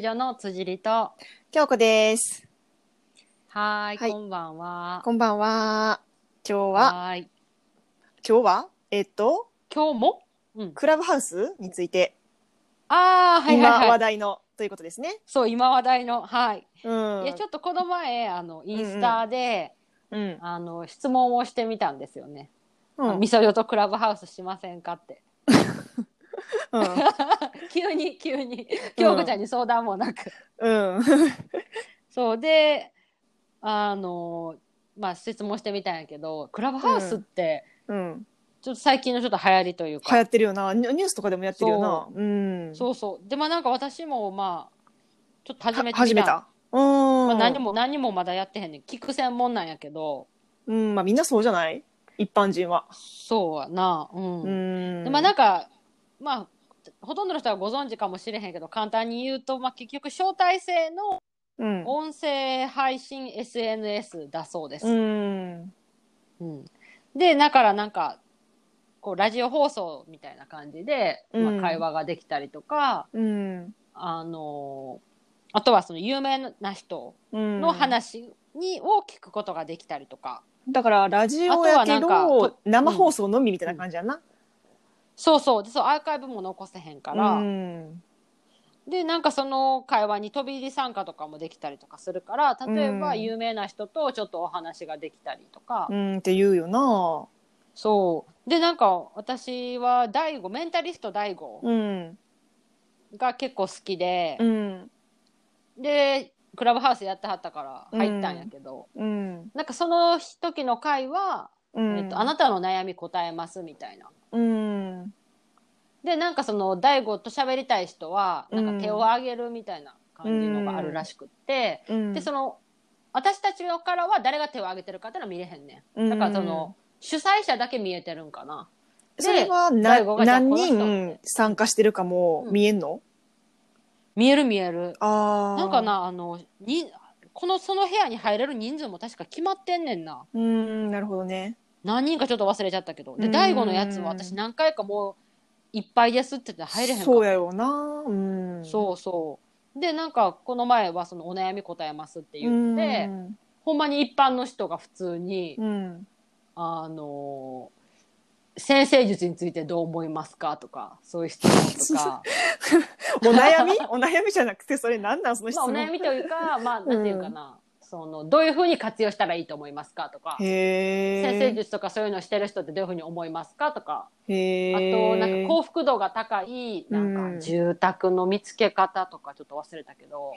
女の辻里と、京子です。はーい、はいこんばんは。こんばんは。今日は、はーい。今日は、えっと、今日も？うん。クラブハウスについて、ああ、はいはい今話はい。題のということですね。そう、今話題の、はい。うん。いや、ちょっとこの前、あの、インスタで、うん。あの、質問をしてみたんですよね。うん。みそよとクラブハウスしませんかって。うん。急に、急に、京子ちゃんに相談もなく。うん。そうで、あの、まあ、質問してみたんやけど、クラブハウスって、うん。ちょっと最近のちょっと流行りというか、流行ってるよな。ニュニュースとかでもやってるよな。うん。そうそう。で、まあなんか私もまあ、ちょっと始めてみた。始めた。うん。まあ何も、何もまだやってへんねん。聞く専門なんやけど、うん。まあみんなそうじゃない？一般人は。そうやな。うん。うん。でまあなんか、まあ、ほとんどの人はご存知かもしれへんけど、簡単に言うと、まあ結局招待制のうん。音声配信 SNS だそうです。うん。うんで、だからなんか、こう、ラジオ放送みたいな感じで、まうんあ、会話ができたりとか、うん。あのあとはその有名な人うん。の話に、を聞くことができたりとか。だから、ラジオやけどか、生放送のみみたいな感じやな。そうそう。で、そう、アーカイブも残せへんから。うん。で、なんかその会話に飛び入り参加とかもできたりとかするから、例えばうん有名な人とちょっとお話ができたりとか。うんって言うよな。そう。で、なんか私は大悟、メンタリスト大悟うん。が結構好きでう、ん。で、クラブハウスやってはったから入ったんやけど、うん。なんかその時の回は、うん。えっと、あなたの悩み答えますみたいな。うん。で、なんかその大悟と喋りたい人は、なんか手を挙げるみたいな感じのがあるらしくって、うん。で、その、私たちからは誰が手を挙げてるかっていうのは見れへんねん。うんだからその、主催者だけ見えてるんかな。でそれは何人人参加してるかも見えんの、見える見える。ああ。なんか。な、あの、に、この、その部屋に入れる人数も確か決まってんねんな。うん、なるほどね。何人かちょっと忘れちゃったけど。で、うん大悟のやつは私何回かもう、いっぱいですって言って入れへんかったそうやよな。うん。そうそう。で、なんか、この前はそのお悩み答えますって言って、うん。ほんまに一般の人が普通に、うん。あのー先生術についてどう思いますかとか、そういう質問とか、お悩み？お悩みじゃなくて、それなんなん？その質まあお問。悩みというか、まあ、なんていうかな、その、どういうふうに活用したらいいと思いますかとか。先生術とかそういうのをしてる人ってどういうふうに思いますかとか、へあえ。と、なんか幸福度が高い、なうんんか住宅の見つけ方とかちょっと忘れたけど。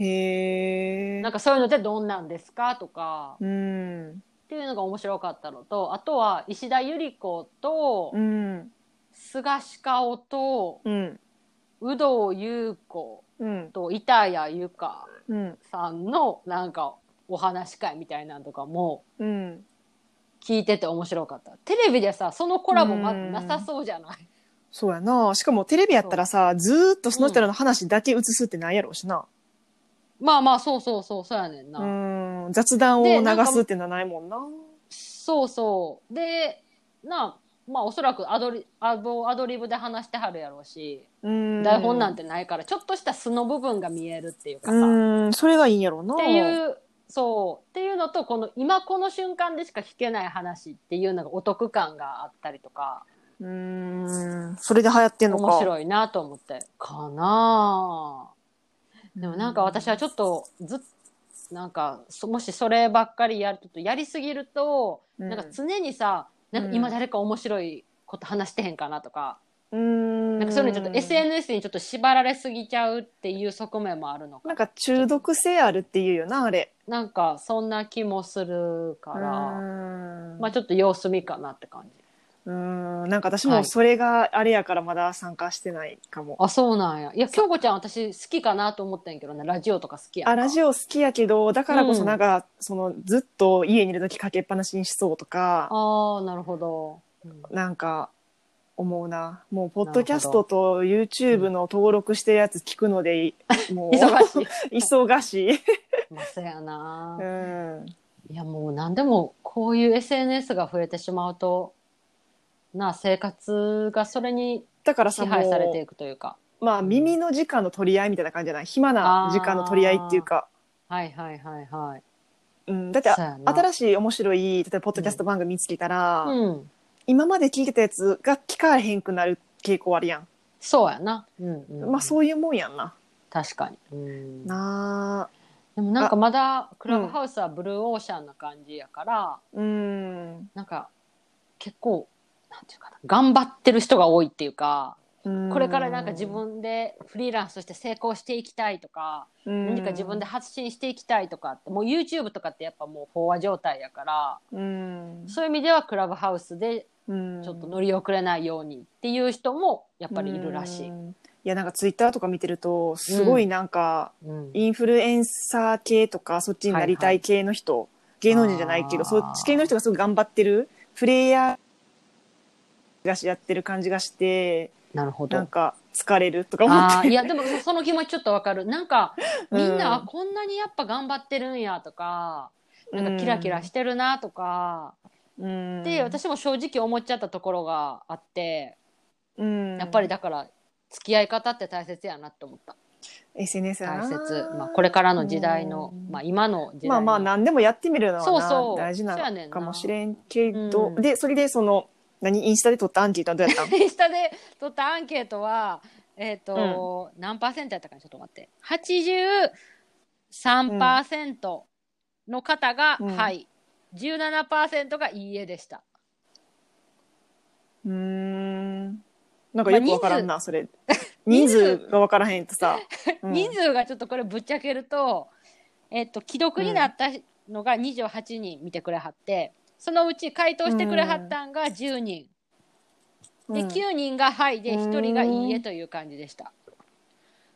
なんかそういうのってどんなんですかとか、うん。っていうのが面白かったのと、あとは石田ゆり子とう、ん。菅鹿尾と、うん。有働優子うん。と板谷由香うん。さんのなんかお話し会みたいなのとかもうん。聞いてて面白かった。テレビでさ、そのコラボまずなさそうじゃない？そうやな。しかもテレビやったらさ、ずーっとその人らの話だけ映すってないやろうしな。まあまあ、そうそうそう、そうやねんな。うん。雑談を流すっていうのはないもんな。そうそう。で、な、まあおそらくアドリアドアドリブで話してはるやろうし、うん。台本なんてないから、ちょっとした素の部分が見えるっていうかさ。うん。それがいいんやろうな。っていう、そう。っていうのと、この今この瞬間でしか聞けない話っていうのがお得感があったりとか、うん。それで流行ってんのか。面白いなと思って。かなあでもなんか私はちょっとずっなんか、そもしそればっかりやると、やりすぎると、うんなんか常にさ、なんか今誰か面白いこと話してへんかなとか、うん。なんかそういうのちょっと SNS にちょっと縛られすぎちゃうっていう側面もあるのかなんか中毒性あるっていうよな、あれ。なんかそんな気もするから、うんまあちょっと様子見かなって感じ。うん。なんか私はいもそれがあれやからまだ参加してないかも。あ、そうなんや。いや、京子ちゃん私好きかなと思ってんけどね、ラジオとか好きや。あ、ラジオ好きやけど、だからこそうんなんか、その、ずっと家にいるときかけっぱなしにしそうとか、ああ、なるほど。うんなんか、思うな。もう、ポッドキャストと YouTube の登録してるやつ聞くので、もう、忙しい。忙しい。まあ、そうやなう。ん。いや、もう何でも、こういう SNS が増えてしまうと、なあ、生活がそれにだからさ、も支配されていうう、くというか。まあ耳の時間の取り合いみたいな感じじゃない？暇な時間の取り合いっていうか、はいはいはいはい。うん、だって新しい面白い例えばポッドキャスト番組見つけたら、うん。今まで聞いてたやつが聞かれへんくなる傾向あるやん、そうやな。うん、うん。まあそういうもんやんな確かに。うん。なあでもなんかまだクラブハウスはブルーオーシャンな感じやから、うんなんか結構、なんていうかな、頑張ってる人が多いっていうか、うんこれからなんか自分でフリーランスとして成功していきたいとか、何か自分で発信していきたいとかって、もう YouTube とかってやっぱもう飽和状態やから、うんそういう意味ではクラブハウスでうん。ちょっと乗り遅れないようにっていう人もやっぱりいるらしい。うん。いやなんかツイッターとか見てるとすごいなんか、うん。インフルエンサー系とかそっちになりたい系の人、芸能人じゃないけどそっち系の人がすごい頑張ってるプレイヤーがしやってる感じがしてなるほど。なんか疲れるとか思って。いやでもその気持ちちょっとわかる。なんか みんな、こんなにやっぱ頑張ってるんやとか、なんかキラキラしてるなとか、うんで私も正直思っちゃったところがあって、うんやっぱりだから付き合い方って大切やなって思った。SNS 大切。まあこれからの時代の、うんまあ今の時代の。まあまあ何でもやってみるのはなそうそう大事なそうやねんなのかもしれんけど、うんでそれでその何インスタで撮ったアンケートはどうやった？ん インスタで取ったアンケートは、えっ、と、何パーセントやったかなちょっと待って。83%の方が、うんはい。17%がいいえでした。うーん。なんかよくわからんな、それ。人人数数がわからへんとさ、うん。人数がちょっとこれぶっちゃけると、えっ、と、既読になったのが28人見てくれはって、そのうち回答してくれはったんが10人。で、うん。9人がはいで、1人がいいえという感じでした。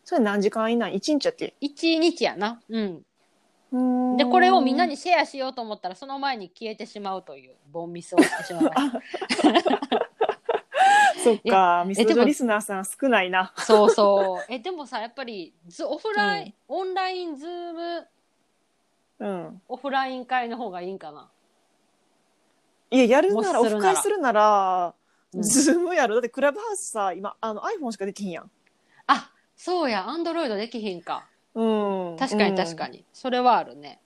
それ何時間以内？一日やっけ？1日やな。うん。うん。でこれをみんなにシェアしようと思ったらその前に消えてしまうというボンミスをしてしまいましたそっかミスでもドリスナーさん少ないな。そうそう。えでもさやっぱりズオフライン、オンライン Zoom うん。オフライン会の方がいいんかな。いややるなら。オフ会するなら、うん。 Zoom やろ。だってクラブハウスさ今あの iPhone しかできひんやん。あそうや。アンドロイドできひんかうん。確かに確かに、に、それはあるね。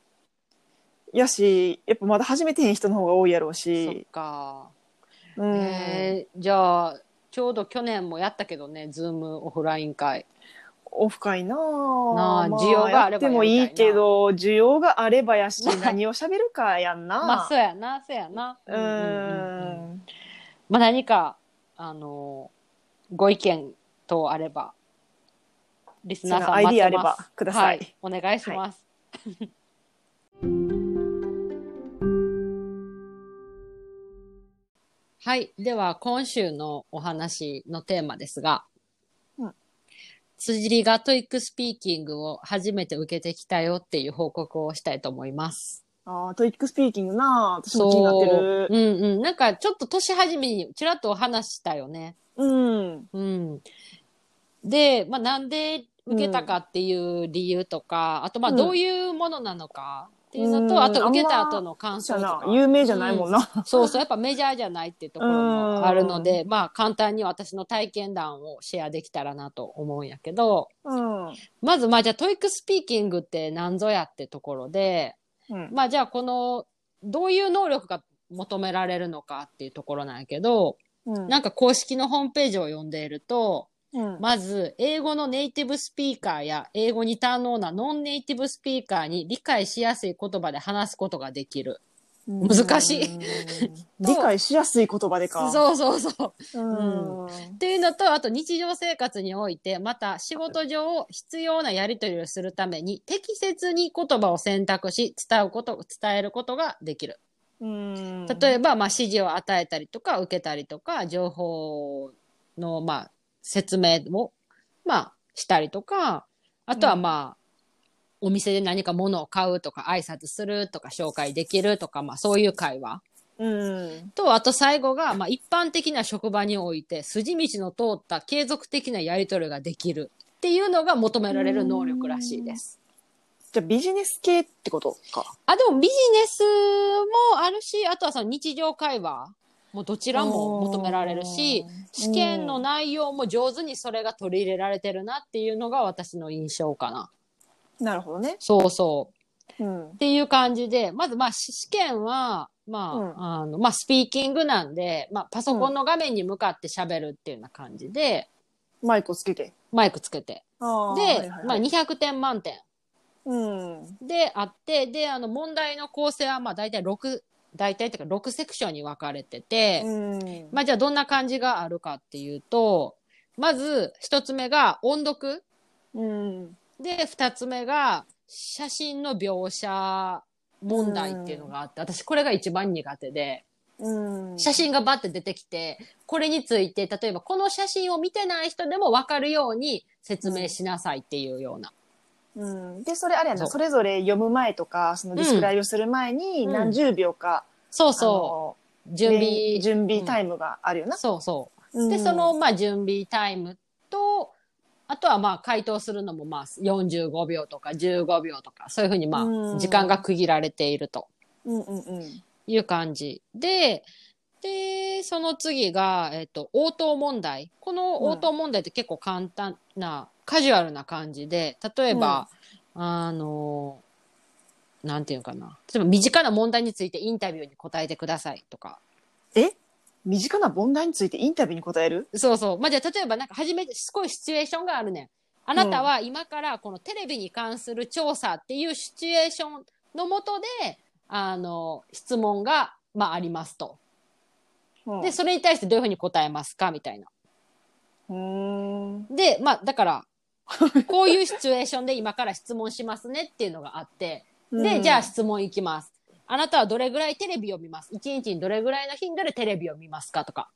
やしやっぱまだ始めてへん人の方が多いやろうそっしか、うん、えーじゃあちょうど去年もやったけどねズームオフライン会。オフ会ななあま需要があればやってもいいけど需要があればやしまあ 何を喋るかやんな。まあそうやなそうやな。ううんうんうんうん。んまあ、何か、あのご意見等あれば、リスナーさんそうやアイディアあれば待ってます。くださいはい、お願いします。はい、では今週のお話のテーマですが、うん辻りが TOEIC スピーキングを初めて受けてきたよっていう報告をしたいと思います。あー TOEIC スピーキングな私も気になってるうんうん。なんかちょっと年始めにちらっとお話したよね。うんうん。で、まあ、なんで受けたかっていう理由とか、あと、まあ、うん。どういうものなのかっていうのと、うん。あと、受けた後の感想とか。な有名じゃないもんな、そうそう、やっぱメジャーじゃないっていうところもあるので、まあ、簡単に私の体験談をシェアできたらなと思うんやけど、うん。まず、まあ、じゃあ、 TOEIC スピーキングって何ぞやってところで、うん。まあ、じゃあ、この、どういう能力が求められるのかっていうところなんやけど、うん。なんか公式のホームページを読んでいると、うんまず、英語のネイティブスピーカーや英語に堪能なノンネイティブスピーカーに理解しやすい言葉で話すことができる。難しいうん 理解しやすい言葉でかそうそうそう。うんっていうのと、あと日常生活において、また仕事上必要なやり取りをするために適切に言葉を選択し、伝うこと、伝えることができる。うん例えば、まあ、指示を与えたりとか、受けたりとか、情報の、まあ、説明を、まあ、したりとか、あとは、うんまあ、お店で何か物を買うとか、挨拶するとか、紹介できるとか、まあ、そういう会話。うんと、あと最後が、まあ、一般的な職場において、筋道の通った継続的なやり取りができるっていうのが求められる能力らしいです。じゃあビジネス系ってことかあ、でもビジネスもあるし、あとはその日常会話。もうどちらも求められるし、試験の内容も上手にそれが取り入れられてるなっていうのが私の印象かな。なるほどね。そうそう。うんっ。ていう感じで、まずまあし試験は、まあ、うんあの、まあスピーキングなんで、まあパソコンの画面に向かって喋るっていうような感じで、マイクをつけて。マイクつけて。で、はいはいはいまあ200点満点うん。であって、で、あの問題の構成はまあ大体6、大体っていうか6セクションに分かれてて、うん。まあじゃあどんな感じがあるかっていうと、まず一つ目が音読。うん。で、二つ目が写真の描写問題っていうのがあって、私これが一番苦手で、うん。写真がバッて出てきて、これについて、例えばこの写真を見てない人でもわかるように説明しなさいっていうような。うん。で、それあれやな、それぞれ読む前とか、そのディスクライブする前にうん何十秒か、そうそう。う準備。準備タイムがあるよな。そうそう。うんで、その、まあ、準備タイムと、あとはまあ、回答するのもまあ、45秒とか15秒とか、そういうふうにまうんあ、時間が区切られているとうんうんうん。いう感じ。で、で、その次が、えっと、応答問題。この応答問題って結構簡単な、カジュアルな感じで、例えば、あの、なんていうのかな。例えば、身近な問題についてインタビューに答えてくださいとか。え？身近な問題についてインタビューに答える？そうそう。まあ、じゃあ、例えばなんか初めて、すごいシチュエーションがあるねん。あなたは今からこのテレビに関する調査っていうシチュエーションのもとで、あの、質問が、まあ、ありますと。うんで、それに対してどういうふうに答えますか？みたいな。で、まあ、だから、こういうシチュエーションで今から質問しますねっていうのがあって、で、じゃあ質問いきます。あなたはどれぐらいテレビを見ます？一日にどれぐらいの頻度でテレビを見ますかとか。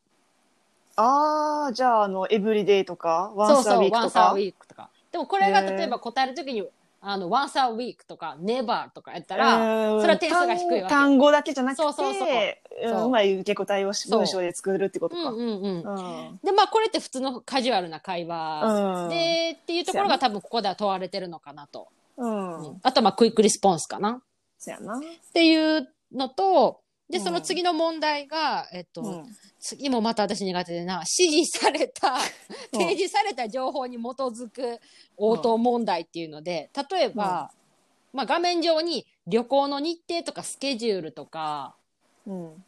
ああ、じゃあ、あの、エブリデイとか、ワンサーそうそう、ウィークとかワンサーウ。ィークとか。でもこれが例えば答えるときに、あの、ワンサーウィークとか、ネバーとかやったうら、んそれは点数が低いわけ単単語だけじゃなくて、そうそうそううまい受け答えを文章で作るってことか。うんうんうん。うんで、まあこれって普通のカジュアルな会話うんで、っていうところが多分ここでは問われてるのかなと。うん。うんあとはまあクイックリスポンスかな。そやな。っていうのと、で、うんその次の問題が、えっと、うん次もまた私苦手でな、指示された、提示された情報に基づく応答問題っていうので、例えば、まあ画面上に旅行の日程とかスケジュールとか、うん。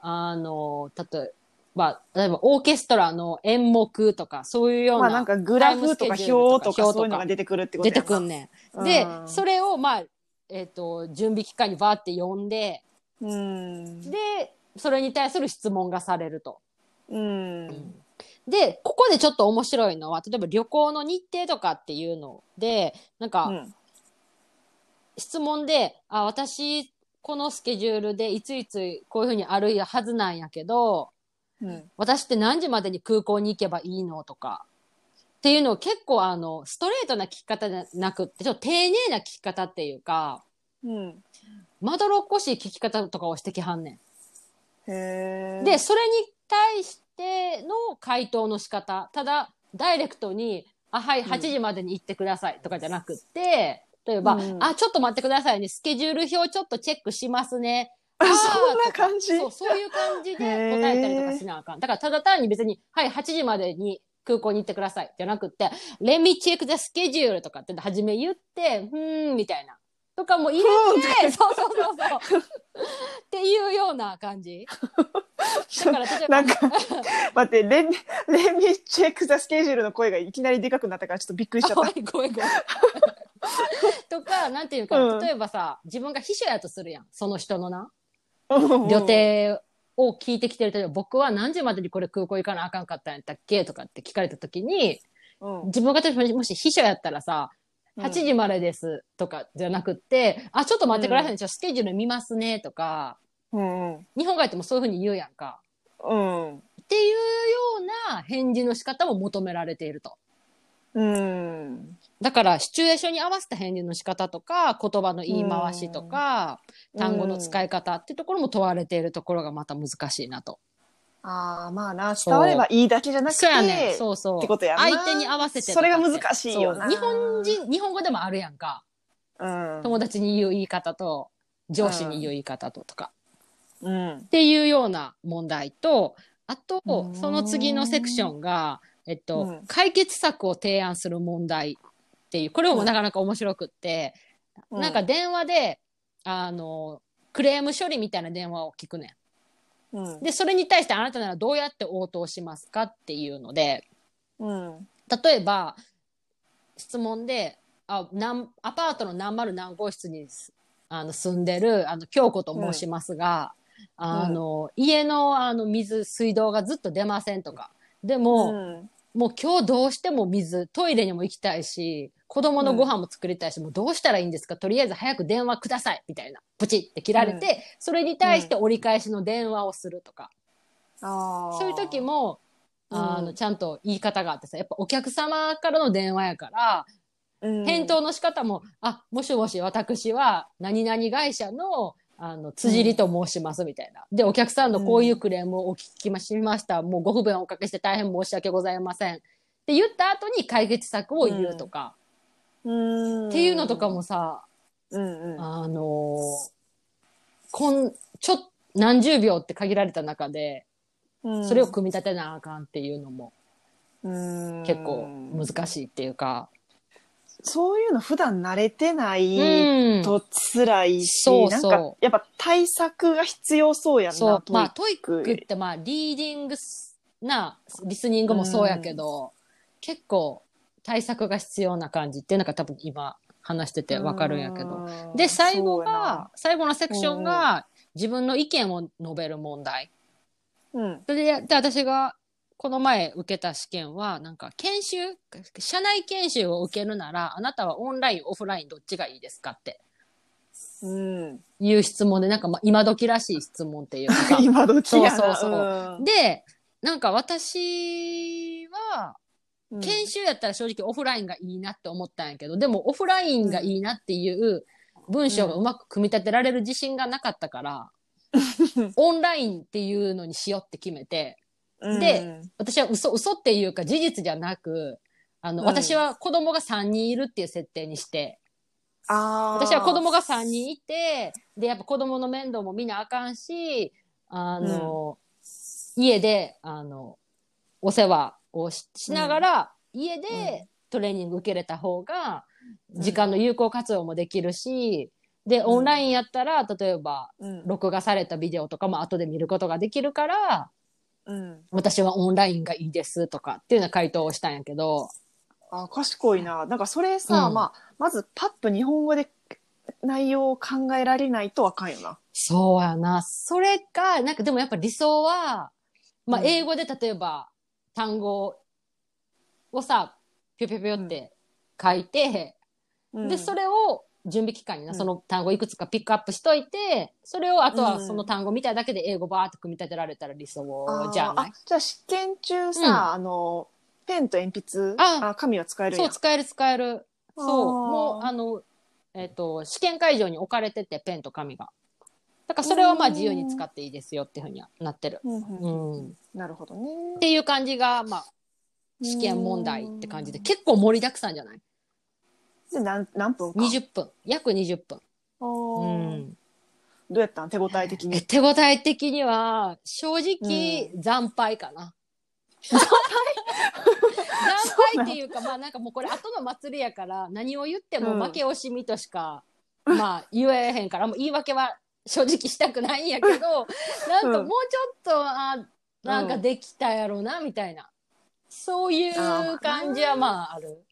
あの、例えば、例えばオーケストラの演目とか、そういうような。まあなんかグラフとか表とか表そういうのが出てくるってこと出てくんねん。で、うんそれをまあ、えっ、と、準備期間にバーって読んで、うん。で、それに対する質問がされると。うん。で、ここでちょっと面白いのは、例えば旅行の日程とかっていうので、なんか、うん質問で、あ、私、このスケジュールでいついつこういうふうにあるはずなんやけど、うん。私って何時までに空港に行けばいいのとか、っていうのを結構あの、ストレートな聞き方じゃなくって、ちょっと丁寧な聞き方っていうか、うん。まどろっこしい聞き方とかをしてきはんねん。へえ。で、それに対しての回答の仕方、ただ、ダイレクトに、あ、はい、8時までに行ってくださいとかじゃなくって、例えば、うんあ、ちょっと待ってくださいね、スケジュール表ちょっとチェックしますね。あ そんな感じ？そう、そういう感じで答えたりとかしなあかん。だから、ただ単に別に、はい、8時までに空港に行ってくださいじゃなくって、Let me check the schedule とかって初め言って、ふーん、みたいな。とかも入れて、そうそうそうそう。っていうような感じ。だから、例えば、なんか、待って、レミ、レミチェックザスケジュールの声がいきなりでかくなったからちょっとびっくりしちゃっあごめんごめんごめん。とか、なんていうか、うん例えばさ、自分が秘書やとするやん。その人のな。た。予予。定を聞いてきてると、僕は何時までにこれ空港行かなあかんかったんやったっけ？とかって聞かれた時に、うん。自分が例えばもし秘書やったらさ、うん8時までですとかじゃなくって、あ、ちょっと待ってくださいね、ちょっとスケジュール見ますねとか、うん。うん。日本帰ってもそういうふうに言うやんか。うん。っていうような返事の仕方も求められていると。うん。だから、シチュエーションに合わせた返事の仕方とか、言葉の言い回しとか、単語の使い方っていうところも問われているところがまた難しいなと。ああ、まあな、伝わればいいだけじゃなくて、そうやねんそうそう。ってことやな相手に合わせてとかって。それが難しいよなそう日本人、日本語でもあるやんか。うん。友達に言う言い方と、上司に言う言い方ととか。うんっていうような問題と、あとうーん、その次のセクションが、えっと、うん解決策を提案する問題っていう、これもなかなか面白くって、うんなんか電話で、あの、クレーム処理みたいな電話を聞くねうんん。で、それに対してあなたならどうやって応答しますかっていうので、うん例えば、質問で、あ、なんアパートの何丸何号室にすあの住んでる、あの、京子と申しますが、あの、家のあの水、水道がずっと出ませんとか。でも、うんもう今日どうしても水、トイレにも行きたいし、子供のご飯も作りたいし、もうどうしたらいいんですか？とりあえず早く電話くださいみたいな。プチって切られて、それに対して折り返しの電話をするとか。そういう時も、あの、うんちゃんと言い方があってさ、やっぱお客様からの電話やから、うん返答の仕方も、あ、もしもし、私は、何々会社の、あの、辻りと申します、みたいな。で、お客さんのこういうクレームをお聞きしました。もうご不便をおかけして大変申し訳ございません。って言った後に解決策を言うとか、うんっていうのとかもさ、うんうん。あのーこん、ちょっ、何十秒って限られた中で、うん。それを組み立てなあかんっていうのもうん。結構難しいっていうか、そういうの普段慣れてないうん。と辛いし、そうそう。なんかやっぱ対策が必要そうやんなそう。まあ、トイットイッククって、まあ、リーディングな、リスニングもそうやけど、結構対策が必要な感じっていうのが多分今話しててわかるんやけど。どで、最後が、最後のセクションが自分の意見を述べる問題。うん。それで、で私がこの前受けた試験は、なんか研修、社内研修を受けるなら、あなたはオンライン、オフラインどっちがいいですかって。うん。いう質問で、なんかまあ今時らしい質問っていうか。今どっちやな。そうそうそう。で、なんか私は、うん。研修やったら正直オフラインがいいなって思ったんやけど、でもオフラインがいいなっていう文章がうまく組み立てられる自信がなかったから、オンラインっていうのにしようって決めて、で私は嘘、嘘っていうか事実じゃなく、あの、うん。私は子供が3人いるっていう設定にして、あー。私は子供が3人いて、で、やっぱ子供の面倒も見なあかんし、あの、家で、あの、お世話をししながら、家でトレーニング受けれた方が、時間の有効活用もできるし、で、オンラインやったら、例えば、うん。録画されたビデオとかも後で見ることができるから、うん。私はオンラインがいいですとかっていうような回答をしたんやけど、あ賢いな。なんかそれさ、うん。まあまずパッと日本語で内容を考えられないとあかんよな。そうやな。それか、なんかでもやっぱ理想は、まあうん。英語で例えば単語をさ、ぴょぴょぴょって書いて、で、それれを準備期間にな、うん。その単語いくつかピックアップしといて、それをあとはうん。その単語見ただけで英語バーって組み立てられたら理想じゃない？あじゃあ試験中さ、うん。あのペンと鉛筆ああ紙は使えるや。んそう、使える使える。そう。もう、あの、えっ、と、試験会場に置かれてて、ペンと紙が。だからそれはまあ自由に使っていいですよっていうふうにはなってる。うん。なるほどねっていう感じが、まあ、試験問題って感じで、結構盛りだくさんじゃない？で何何分か ?20 分。約20分。あうーん。どうやった？ん手応え的えに手応え的には、正直、惨敗かな。惨敗？っていうか、まあなんかもうこれ後の祭りやから、何を言っても負け惜しみとしか、まあ言えへんから、もう言い訳は正直したくないんやけど、なんかもうちょっと、あなんかできたやろな、みたいな。そういう感じはまあある。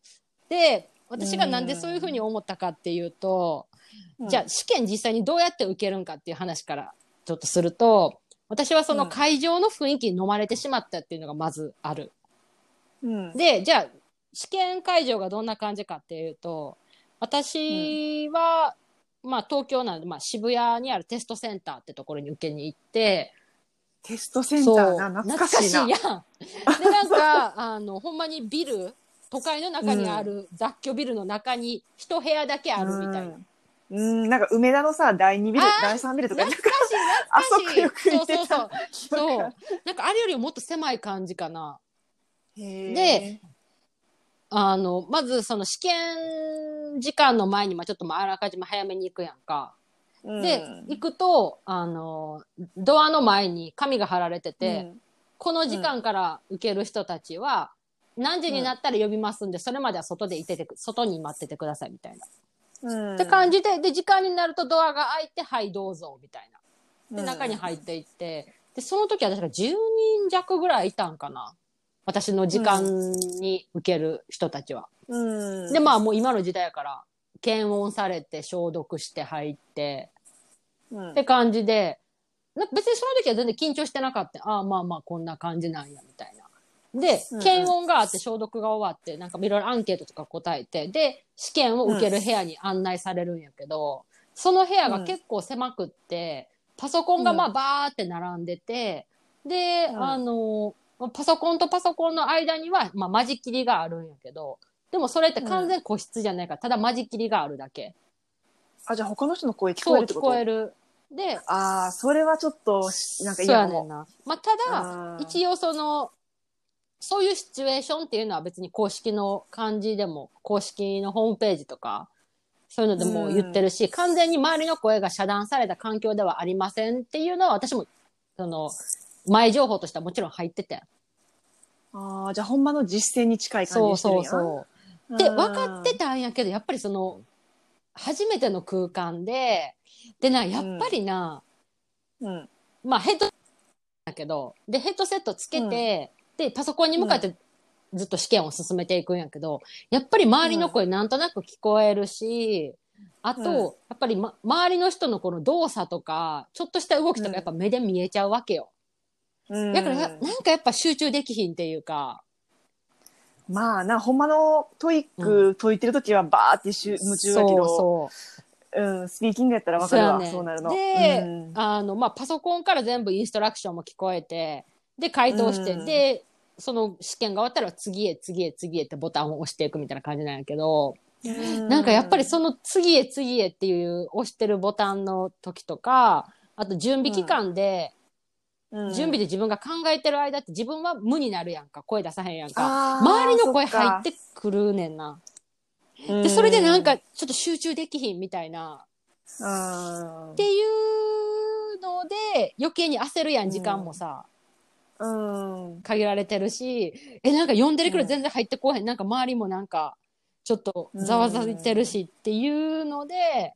で、私がなんでそういうふうに思ったかっていうと、じゃあ試験実際にどうやって受けるんかっていう話からちょっとすると、私はその会場の雰囲気に飲まれてしまったっていうのがまずある。うんで、じゃあ試験会場がどんな感じかっていうと、私は、まあ東京なんで、まあ渋谷にあるテストセンターってところに受けに行って、テストセンターな懐かしいやん。で、なんか、あの、ほんまにビル、都会の中にある雑居ビルの中に一部屋だけあるみたいな。うんうん、なんか梅田のさ、第2ビル第3ビルとか、なんか懐かしい、あそ懐かしい。こよく行ってた。そうそうそう。そう。なんかあれよりもっと狭い感じかな。で、あの、まずその試験時間の前に、まあちょっとまああらかじめ早めに行くやんか。で、行くと、あの、ドアの前に紙が貼られてて、この時間から受ける人たちは、何時になったら呼びますんで、それまでは外でいててく、外に待っててくださいみたいな。うん、って感じで、で、時間になるとドアが開いて、はい、どうぞ、みたいな。で、中に入っていって、で、その時は確か10人弱ぐらいいたんかな。私の時間に受ける人たちは。うん、で、まあもう今の時代やから、検温されて消毒して入って、うんって感じで、な別にその時は全然緊張してなかった。ああ、まあまあこんな感じなんや、みたいな。でうんう、ん検温があって消毒が終わって、なんかいろいろアンケートとか答えて、で、試験を受ける部屋に案内されるんやけど、その部屋が結構狭くって、パソコンがまあバーって並んでて、で、うんあの、パソコンとパソコンの間には、まあ、間仕切りがあるんやけど、でもそれって完全個室じゃないから、ただ間仕切りがあるだけ。あ、じゃあ他の人の声聞そう聞こえるってこと？こえる。で、ああ、それはちょっとし、なんかそう嫌かも。やねんな。まあ、ただ、一応その、そういうシチュエーションっていうのは別に公式の漢字でも、公式のホームページとか、そういうのでも言ってるし、完全に周りの声が遮断された環境ではありませんっていうのは私も、その、前情報としてはもちろん入ってて。ああ、じゃあほんまの実践に近い感じそうそうそう。で、分かってたんやけど、やっぱりその、初めての空間で、でな、やっぱりな、うん。まあヘッドだけど、で、ヘッドセットつけて、で、パソコンに向かってずっと試験を進めていくんやけど、やっぱり周りの声なんとなく聞こえるし、あと、うんやっぱり、ま、周りの人のこの動作とか、ちょっとした動きとうんかやっぱ目で見えちゃうわけよ。うんだからや、なんかやっぱ集中できひんっていうか、まあな、ほんまの TOEIC 解いてるときはバーってしゅ夢中だけど、そうう。ん、スピーキングやったらわかるわ、そうなるの。で、うん。あの、まあ、パソコンから全部インストラクションも聞こえて、で、回答して、うん。で、その試験が終わったら次へ次へ次へってボタンを押していくみたいな感じなんやけど、なんかやっぱりその次へ次へっていう押してるボタンの時とか、あと準備期間で、うん、準備で自分が考えてる間って自分は無になるやんか、声出さへんやんか。周りの声入ってくるねんな。うんで、それでなんかちょっと集中できひんみたいな。うん。っていうので、余計に焦るやん、時間もさ、うん。限られてるし、え、なんか読んでるくらうん全然入ってこへん。なんか周りもなんか、ちょっとざわざわいてるしっていうので、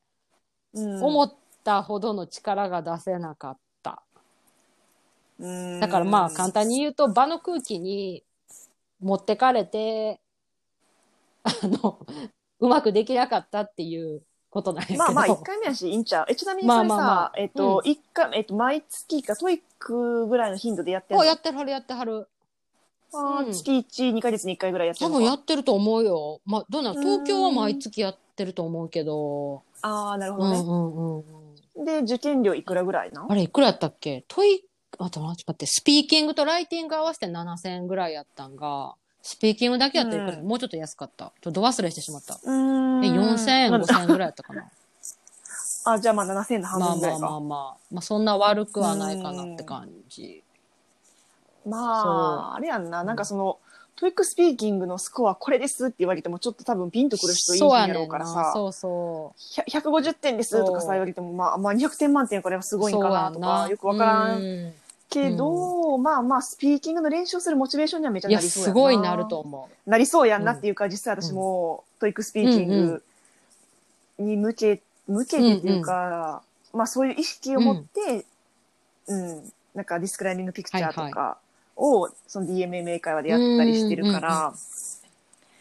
うん。思ったほどの力が出せなかっだからまあ簡単に言うと、場の空気に持ってかれて、あの、うまくできなかったっていうことなんやけど。まあまあ、一回目やし、いいんちゃう？え、ちなみにそれさ、まあまあまあえっと、一、回、えっと、毎月か、 TOEIC ぐらいの頻度でやってるあ、のやってるはるやってはる。うん月1、2ヶ月に1回ぐらいやってるのかな、やってると思うよ。まあ、どうなん？東京は毎月やってると思うけど。ああ、なるほどね。うんうんうんうん。で、受験料いくらぐらいなあれ、いくらやったっけ？トイあと待って、スピーキングとライティング合わせて7000円ぐらいやったんが、スピーキングだけやったらいくら、うんもうちょっと安かった。ちょっと度忘れしてしまった。うーんえ、4000円、なんだ5000円ぐらいやったかな。あ、じゃあまあ7000円の半まあ分ぐらいか。まあまあまあ。まあそんな悪くはないかなって感じ。まあ、あれやんな、なんかその、 TOEIC スピーキングのスコアこれですって言われても、ちょっと多分ピンとくる人いいんやろそうやねな。うんからさ、そうそう。ひゃ150点ですとかさそう言われても、まあ、まあ200点満点これはすごいんかなとそうやか、よくわからんうんけど、まあまあ、スピーキングの練習をするモチベーションにはめちゃなりそうやな。すごいなると思う。なりそうやんなっていうか、実際私も TOEIC スピーキングに向け、向けてっていうか、まあそういう意識を持って、うん、なんか describing picture とかを、その DMMA 会話でやったりしてるから、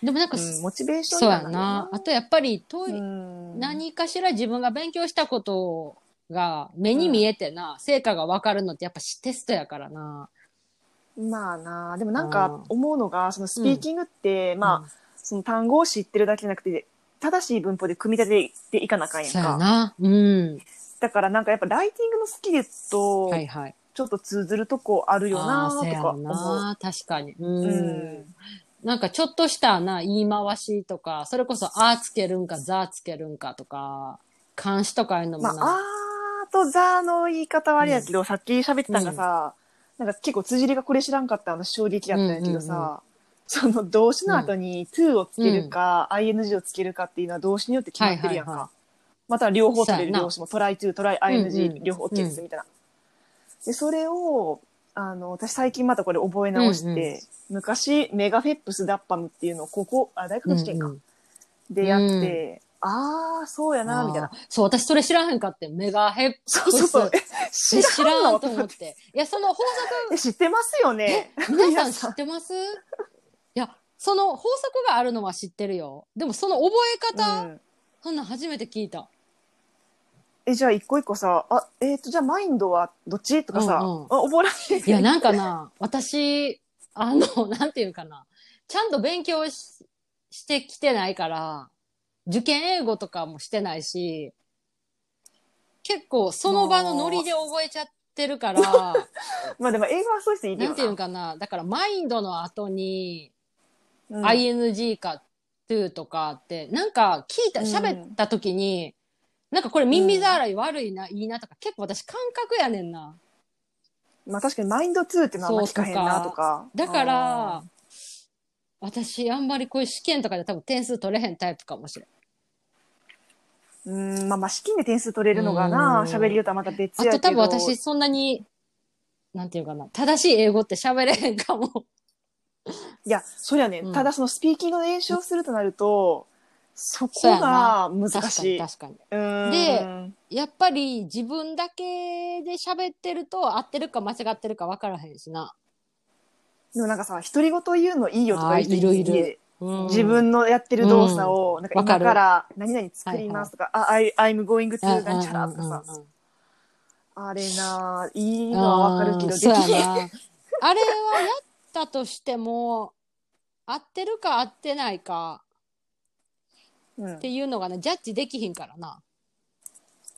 でもなんか、うんモチベーションそうやな。あとやっぱり、トイうん。何かしら自分が勉強したことが目に見えてな、成果が分かるのってやっぱテストやからな。まあな、でもなんか思うのが、そのスピーキングって、まあ、あ、その単語を知ってるだけじゃなくて、正しい文法で組み立てていかなあかんやんそうやか。な。うん。だからなんかやっぱライティングのスキルと、はいはい。ちょっと通ずるとこあるよなとか思う。な。確かに。う。うんなんかちょっとしたな、言い回しとか、それこそ、あーつけるんか、ざーつけるんかとか、漢詩とかいうのもまあ、な。あーとザーの言い方はあれやけど、さっき喋ってたんがさ、なんか結構辻りがこれ知らんかったの衝撃やったんやけどさ、その動詞の後に to をつけるか、ing をつけるかっていうのは動詞によって決まってるやんか。はいはいはまたは両方取れるそうやな両詞もトライ2、トライ ING ん両方 OK ですみたいな。で、それを、あの、私最近またこれ覚え直して、うんうん。昔メガフェップスダッパムっていうのをここ、あ、大学の試験か。うんうんでやって、ああ、そうやな、みたいなそう、私それ知らへんかって。メガヘッ。そうそうそう。ええ知知らんと思って。いや、その法え知ってますよね。則、皆さん知ってます？いや、その法則があるのは知ってるよ。でもその覚え方、うんそんなん初めて聞いた。え、じゃあ一個一個さ、あ、えっ、と、じゃあマインドはどっち？とかさ、うんうんあ覚えられていや、なんかな、私、あの、なんていうかな、ちゃんと勉強ししてきてないから、受験英語とかもしてないし、結構その場のノリで覚えちゃってるから、まあでも英語はそういう人いるよな。んていうんかな、だからマインドの後に、うん。ing か to とかって、なんか聞いた、うん。喋った時に、なんかこれ耳障り悪いな、いいなとか、結構私感覚やねんな。まあ確かにマインド2ってのはあんま聞かへんなとか。だからあ、私あんまりこういう試験とかで多分点数取れへんタイプかもしれん。ーうん、まあまあ試験で点数取れるのがな、うん喋りとはまた別やけど。あと多分私そんなに、なんていうかな、正しい英語って喋れへんかも。いや、そりゃね、うんただそのスピーキングの練習をするとなると、そこが難確かしい。に確かに。うーんでやっぱり自分だけで喋ってると合ってるか間違ってるか分からへんしな。でもなんかさ、独り言言うのいいよとか言う人あーいる。い自分のやってる動作を、なんか今から何々作りますとか、あ、I, I'm going to なんちゃらとかさ、あれな、いいのはわかるけど、できな。あれはやったとしても、合ってるか合ってないかうん。っていうのがね、ジャッジできひんからな。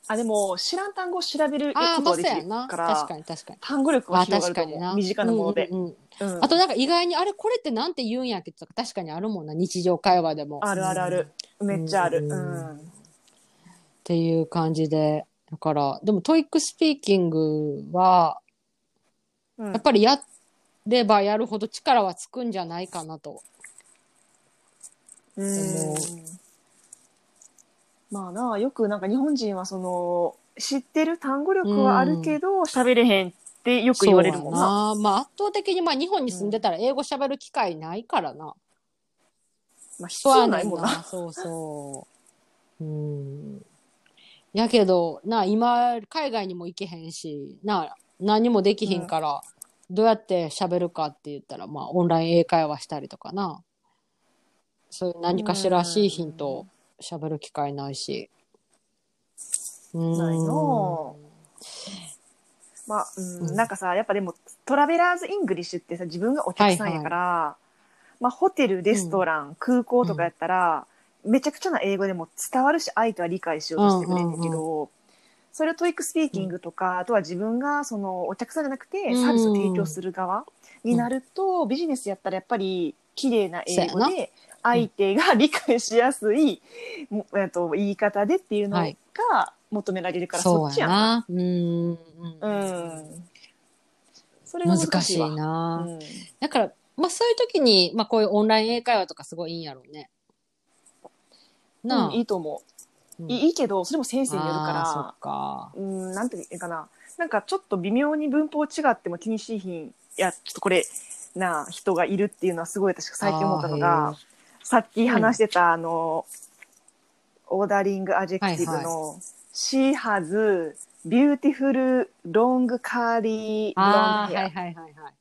あ、でも、知らん単語を調べるこああ、まあとはできそうやな。るから、確かに確かに。単語力はあ広がると思う。確かにな。身近なもので。うんうんうんうんあとなんか意外に、あれこれってなんて言うんやっけとか確かにあるもんな。日常会話でも。あるあるある。めっちゃある。ううんん。っていう感じで。だから、でも TOEIC スピーキングは、うんやっぱりやればやるほど力はつくんじゃないかなと。うんまあな、よくなんか日本人はその、知ってる単語力はあるけど、喋れへんってよく言われるもんな。そうやな。まあ圧倒的にまあ日本に住んでたら英語喋る機会ないからな。まあ必要ないもんな。そうそう。うん。やけど、な、今、海外にも行けへんし、な、何もできひんから、どうやって喋るかって言ったら、まあ、オンライン英会話したりとかな。そういう何かしらしいひんと喋る機会ないし。うんないの。まあ、うんうん。なんかさ、やっぱでも、 travelers' English ってさ、自分がお客さんやから、まあ、ホテル、レストラン、空港とかやったら、めちゃくちゃな英語でも伝わるし、相手は理解しようとしてくれるんだけど、それを TOEIC スピーキングとか、あとは自分がそのお客さんじゃなくてうん。サービスを提供する側になると、ビジネスやったらやっぱり綺麗な英語で相手が理解しやすい、もえっと言い方でっていうのはいが求められるから、そそうっちやん。やな。うん。う。ん。それが難しい難しいわ。な。うんだから、まあそういう時に、まあこういうオンライン英会話とかすごいいいんやろうね。なあ。うんいいと思う。うんいいいいけど、それも先生によるあーそかっか。ら、うん、なんていうかな。なんかちょっと微妙に文法違っても気にしいひん、いや、ちょっとこれ、なあ、人がいるっていうのはすごい私最近思ったのが、さっき話してた、あの、 ordering adjective の、She has beautiful long curly あ blonde あ、は hair いはいはいはい。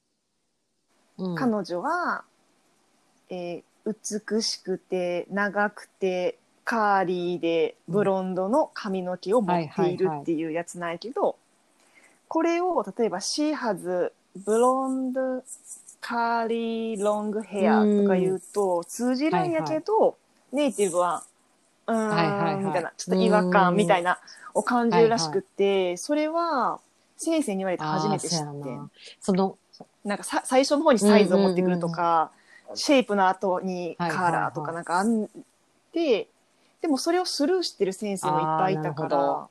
うん。彼女は、えー美しくて長くてカーリーでブロンドの髪の毛を持っているっていうやつなんやけど、これを例えば「She has blonde curly long hair」とか言うと通じるんやけど、ネイティブは「うーん、はいはいはいみたい。なちょっと違和感みたいなを感じるらしくって、それは先生に言われて初めて知ってその、なんかさ最初の方にサイズを持ってくるとか、シェイプの後にカーラーとかなんかあんで、でもそれをスルーしてる先生もいっぱいいたから、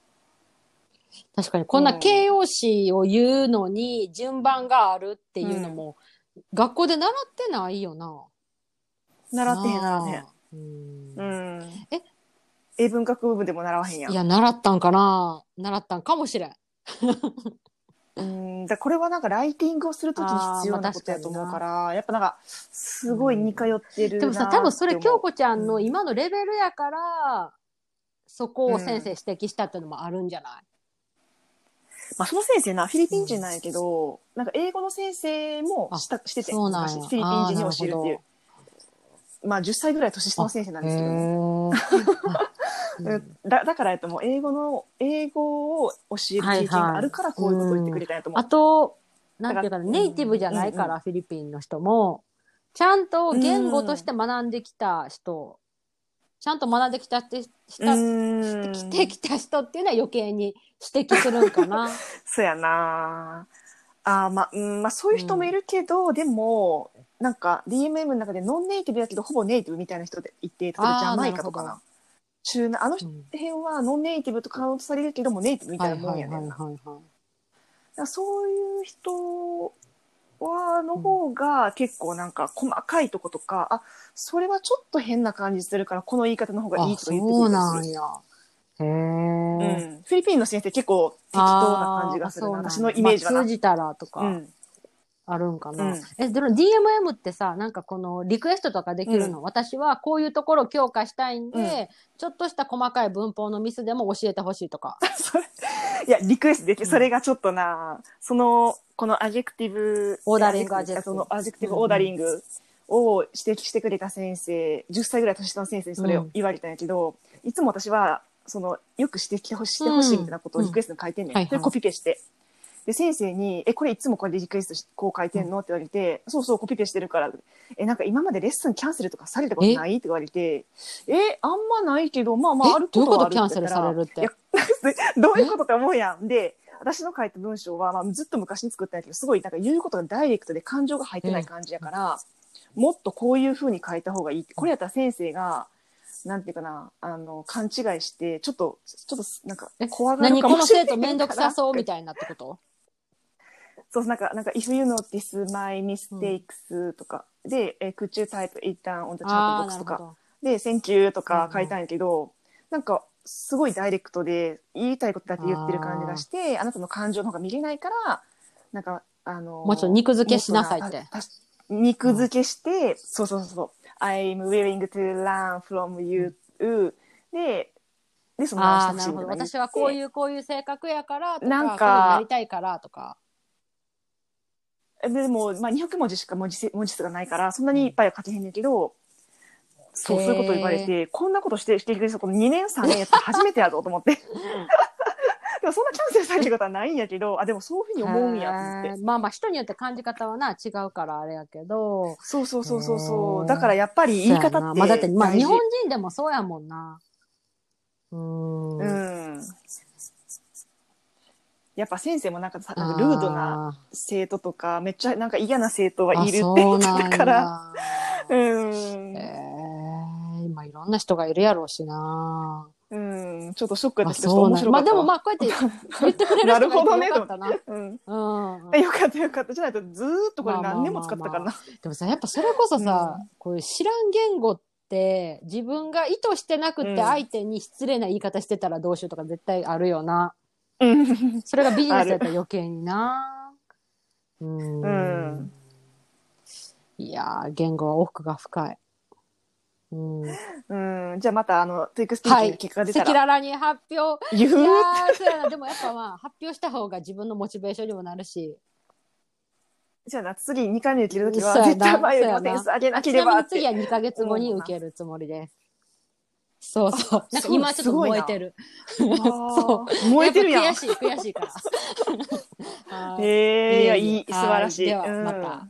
確かにこんなうん。形容詞を言うのに順番があるっていうのも、学校で習ってないよな。習ってへん習ってへん。うんうん。え？英文学部でも習わへんやん。いや、習ったんかな習ったんかもしれん。うん、だこれはなんかライティングをするときに必要なことやと思うから、やっぱなんか、すごい似通ってるなでもさ、多分それ、京子ちゃんのうん今のレベルやから、そこを先生指摘したっていうのもあるんじゃない、まあ、その先生な、フィリピン人なんやけど、なんか英語の先生もしたしてて、そうなんや。昔フィリピン人に教えるっていう。まあ、10歳ぐらい年下の先生なんですけど、だだからやともう英語の、英語を教える経験があるからこういうことを言ってくれたんやと思う。あと、なんていうかな、だからネイティブじゃないから、うんフィリピンの人も、ちゃんと言語として学んできた人、ちゃんと学んできたって、した、うんしてきた人っていうのは余計に指摘するんかな。そうやなあーまあ、うん、まあそういう人もいるけど、でも、なんか DMM の中でノンネイティブだけどほぼネイティブみたいな人でいて、例えばジャマイカとかな。中南、あのうん辺はノンネイティブとカウントされるけどもネイティブみたいなもんやねんな。そういう人は、の方が結構なんか細かいとことか、あ、それはちょっと変な感じするからこの言い方の方がいいあ、とか言ってくる。なんや。へえ。うん、フィリピンの先生結構適当な感じがするな。私のイメージはな。まあ通じたらとか。うん。あるんかな。うん。え、でも DMM ってさ、なんかこのリクエストとかできるの、私はこういうところを強化したいんで、うん。ちょっとした細かい文法のミスでも教えてほしいとか。いや、リクエストできる。うん。それがちょっとな、その、この adjective、ordering adjective。その adjective ordering を指摘してくれた先生、10歳ぐらい年下の先生にそれを言われたんやけど、いつも私は、その、よく指摘してほししてほしいみたいなことをリクエストに書いてんねん。はいはい。で、コピペして。で、先生に、え、これいつもこれでリクエストしこう書いてんの？って言われて、そうそう、コピペしてるから、え、なんか今までレッスンキャンセルとかされたことない？って言われて、え、あんまないけど、まあまあ、あるどういうことことはあるキャンセルされるって？どういうことって思うやん。で、私の書いた文章は、まあ、ずっと昔に作ったんやけど、すごいなんか言うことがダイレクトで感情が入ってない感じやから、もっとこういう風に書いた方がいいって、これやったら先生が、なんていうかな、あの、勘違いして、ちょっと、ちょっと、なんかえ、怖がる何このかもしれない生徒めんどくさそうみたいなってこと？そう、なんか、なんか、if you notice my mistakes とか、で、え could you type it down on the あ chat あ、box とか。で、Thank you とか書いたんやけど、なんか、すごいダイレクトで、言いたいことだけ言ってる感じがして、あなたの感情の方が見れないから、なんか、あの、もうちょっと肉付けしなさいって。肉付けして、そうそうそうそう、I'm willing to learn from you. で、で、そのああ、直なるほど。して。ほ私はこういう、こういう性格やからとか、なんかやりたいからとか。でも、まあ、200文字しか文字せ文字数がないから、そんなにいっぱいは書けへんねんけど、そう、そういうこと言われて、こんなことして、してくれこの2年3年やって 初めてやぞと思って。でもそんなキャンセルされることはないんやけど、あ、でもそういうふうに思うんやってまあまあ人によって感じ方はな、違うからあれやけど。そうそうそうそうへそう。ーだからやっぱり言い方ってまあだって、まあ日本人でもそうやもんな。うーん。うん。やっぱ先生もなんかさ、なんかルードな生徒とか、めっちゃなんか嫌な生徒はいるってあ言ってたから。だ。うん。えー、今いろんな人がいるやろうしな。うん。ちょっとショックだあ、った面白かったわ。でもまあこうやって言ってくれる人がいて なるほどねよかったな。うん。うん。よかったよかった。じゃないとずーっとこれ何年も使ったからな。でもさ、やっぱそれこそさ、うんこういう知らん言語って、自分が意図してなくうんて相手に失礼な言い方してたらどうしようとか絶対あるよな。うん。それがビジネスだったら余計にな。うーん。うんいやー、言語は奥が深い。うん。うん。じゃあまた、あの、 TOEIC スピーキングの結果が出たら、赤裸々に発表。言う？いやー、そうやな。でもやっぱまあ、発表した方が自分のモチベーションにもなるし。じゃあな、次2回目受けるときは、絶対前よりも点数上げなけちればって。次は2ヶ月後に受けるつもりです。そうそう。なんか今ちょっと燃えてる。あー燃えてるやん。っぱ悔しい、悔しいから。はいへえ、いや、いい、素はい晴らしい。では、うんまた。